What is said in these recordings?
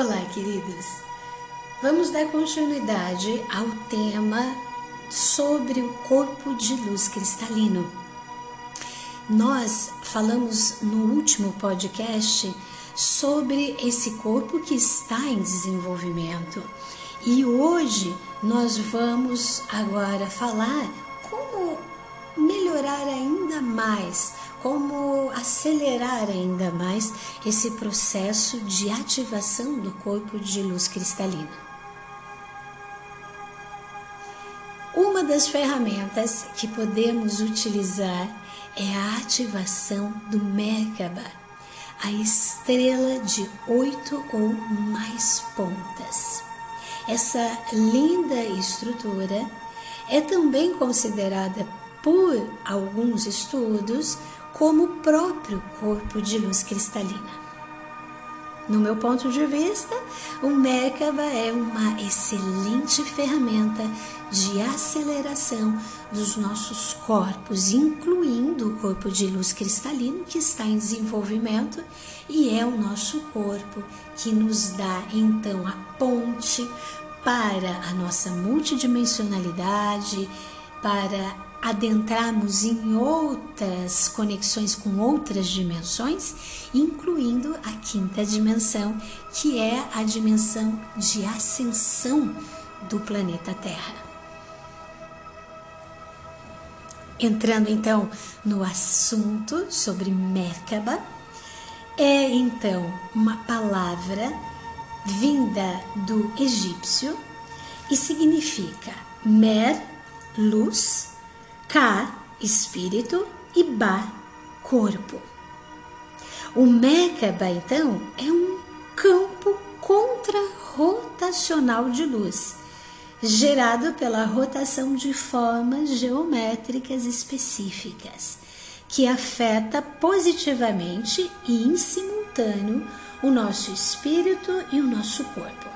Olá, queridos. Vamos dar continuidade ao tema sobre o corpo de luz cristalino. Nós falamos no último podcast sobre esse corpo que está em desenvolvimento. E hoje nós vamos agora falar como melhorar ainda mais como acelerar ainda mais esse processo de ativação do corpo de luz cristalina. Uma das ferramentas que podemos utilizar é a ativação do Merkaba, a estrela de oito ou mais pontas. Essa linda estrutura é também considerada por alguns estudos como o próprio corpo de luz cristalina. No meu ponto de vista, o Merkaba é uma excelente ferramenta de aceleração dos nossos corpos, incluindo o corpo de luz cristalino que está em desenvolvimento e é o nosso corpo que nos dá então a ponte para a nossa multidimensionalidade, para adentrarmos em outras conexões com outras dimensões, incluindo a quinta dimensão, que é a dimensão de ascensão do planeta Terra. Entrando então no assunto sobre Merkaba, é então uma palavra vinda do egípcio e significa Mer, luz, Ka, espírito, e Ba, corpo. O Merkaba, então, é um campo contrarrotacional de luz, gerado pela rotação de formas geométricas específicas, que afeta positivamente e em simultâneo o nosso espírito e o nosso corpo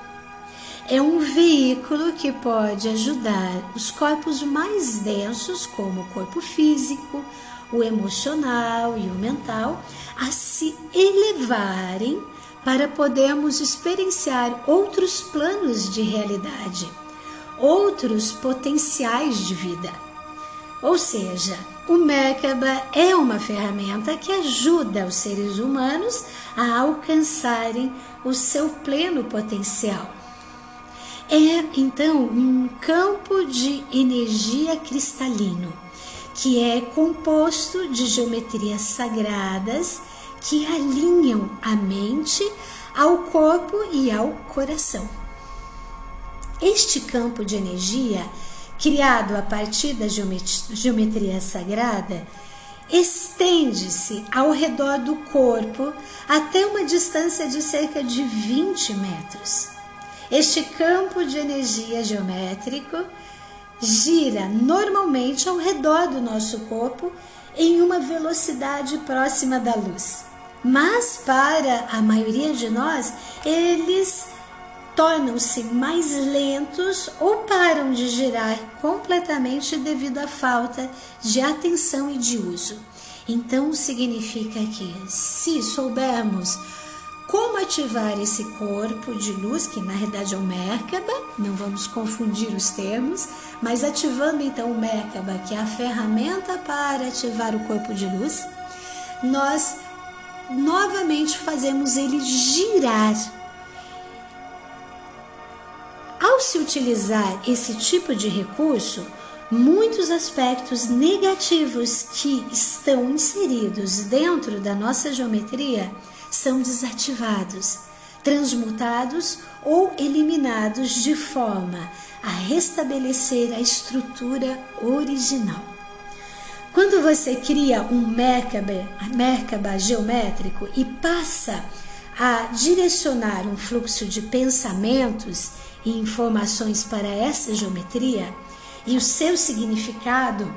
é um veículo que pode ajudar os corpos mais densos, como o corpo físico, o emocional e o mental, a se elevarem para podermos experienciar outros planos de realidade, outros potenciais de vida. Ou seja, o Merkaba é uma ferramenta que ajuda os seres humanos a alcançarem o seu pleno potencial é então um campo de energia cristalino, que é composto de geometrias sagradas que alinham a mente ao corpo e ao coração. Este campo de energia, criado a partir da geometria sagrada, estende-se ao redor do corpo até uma distância de cerca de 20 metros. Este campo de energia geométrico gira normalmente ao redor do nosso corpo em uma velocidade próxima da luz. Mas para a maioria de nós, eles tornam-se mais lentos ou param de girar completamente devido à falta de atenção e de uso. Então significa que se soubermos como ativar esse corpo de luz, que na realidade é o Merkaba, não vamos confundir os termos, mas ativando então o Merkaba, que é a ferramenta para ativar o corpo de luz, nós novamente fazemos ele girar. Ao se utilizar esse tipo de recurso, muitos aspectos negativos que estão inseridos dentro da nossa geometria são desativados, transmutados ou eliminados de forma a restabelecer a estrutura original. Quando você cria um Merkaba, geométrico e passa a direcionar um fluxo de pensamentos e informações para essa geometria e o seu significado,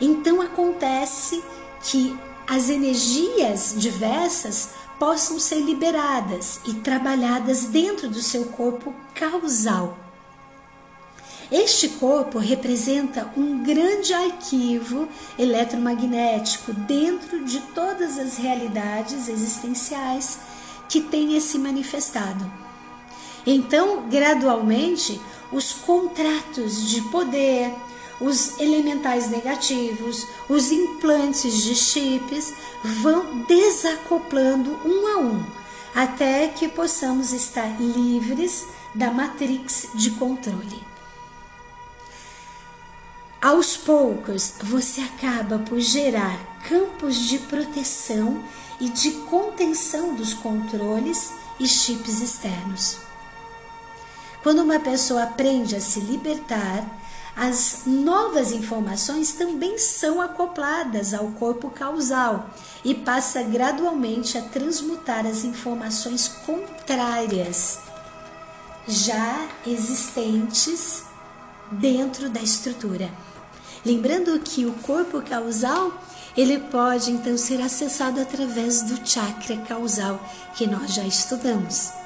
então acontece que as energias diversas possam ser liberadas e trabalhadas dentro do seu corpo causal. Este corpo representa um grande arquivo eletromagnético dentro de todas as realidades existenciais que tenha se manifestado. Então, gradualmente, os contratos de poder, os elementais negativos, os implantes de chips vão desacoplando um a um, até que possamos estar livres da matrix de controle. Aos poucos, você acaba por gerar campos de proteção e de contenção dos controles e chips externos. Quando uma pessoa aprende a se libertar, as novas informações também são acopladas ao corpo causal e passa gradualmente a transmutar as informações contrárias já existentes dentro da estrutura. Lembrando que o corpo causal ele pode então ser acessado através do chakra causal que nós já estudamos.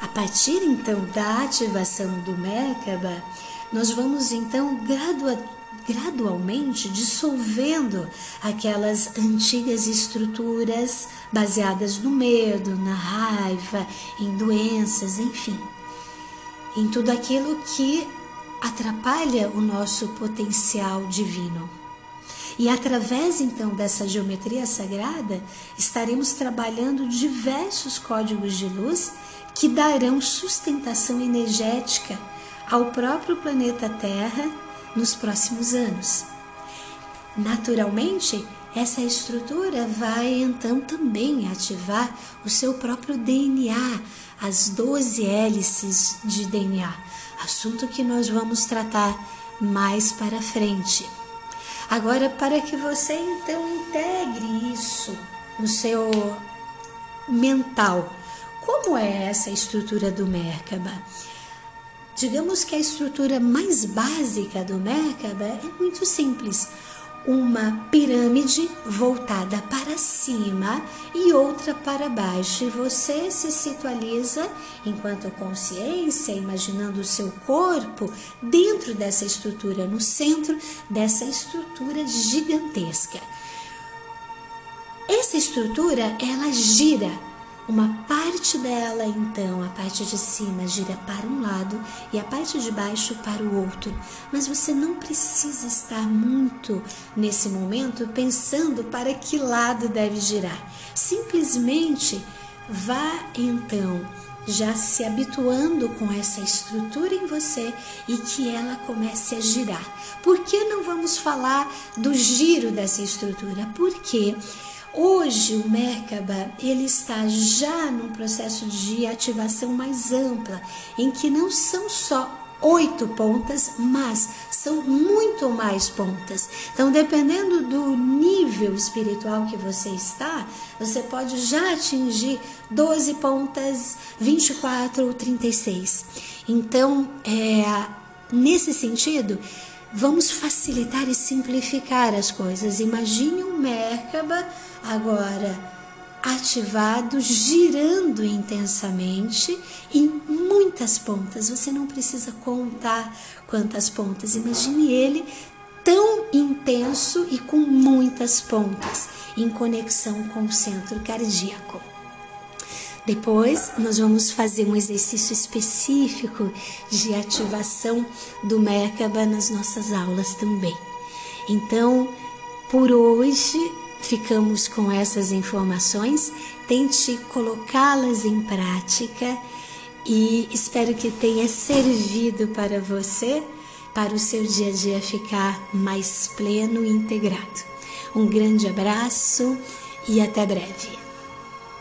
A partir então da ativação do Merkaba, nós vamos então gradua, gradualmente dissolvendo aquelas antigas estruturas baseadas no medo, na raiva, em doenças, enfim em tudo aquilo que atrapalha o nosso potencial divino. E através então dessa geometria sagrada, estaremos trabalhando diversos códigos de luz que darão sustentação energética ao próprio planeta Terra nos próximos anos. Naturalmente, essa estrutura vai então também ativar o seu próprio DNA, as 12 hélices de DNA, assunto que nós vamos tratar mais para frente. Agora, para que você então integre isso no seu mental, como é essa estrutura do Merkaba? Digamos que a estrutura mais básica do Merkaba é muito simples uma pirâmide voltada para cima e outra para baixo, e você se situaliza enquanto consciência, imaginando o seu corpo dentro dessa estrutura, no centro dessa estrutura gigantesca. Essa estrutura ela gira uma parte dela, então, a parte de cima gira para um lado e a parte de baixo para o outro. Mas você não precisa estar muito nesse momento pensando para que lado deve girar. Simplesmente vá então já se habituando com essa estrutura em você e que ela comece a girar. Por que não vamos falar do giro dessa estrutura? Porque Hoje o Merkaba ele está já num processo de ativação mais ampla, em que não são só oito pontas, mas são muito mais pontas. Então, dependendo do nível espiritual que você está, você pode já atingir 12 pontas, 24 ou 36. Então, é, nesse sentido, vamos facilitar e simplificar as coisas. Imagine um Merkaba agora ativado, girando intensamente em muitas pontas. Você não precisa contar quantas pontas. Imagine ele tão intenso e com muitas pontas em conexão com o centro cardíaco. Depois, nós vamos fazer um exercício específico de ativação do Merkaba nas nossas aulas também. Então, por hoje, ficamos com essas informações. Tente colocá-las em prática e espero que tenha servido para você, para o seu dia a dia ficar mais pleno e integrado. Um grande abraço e até breve.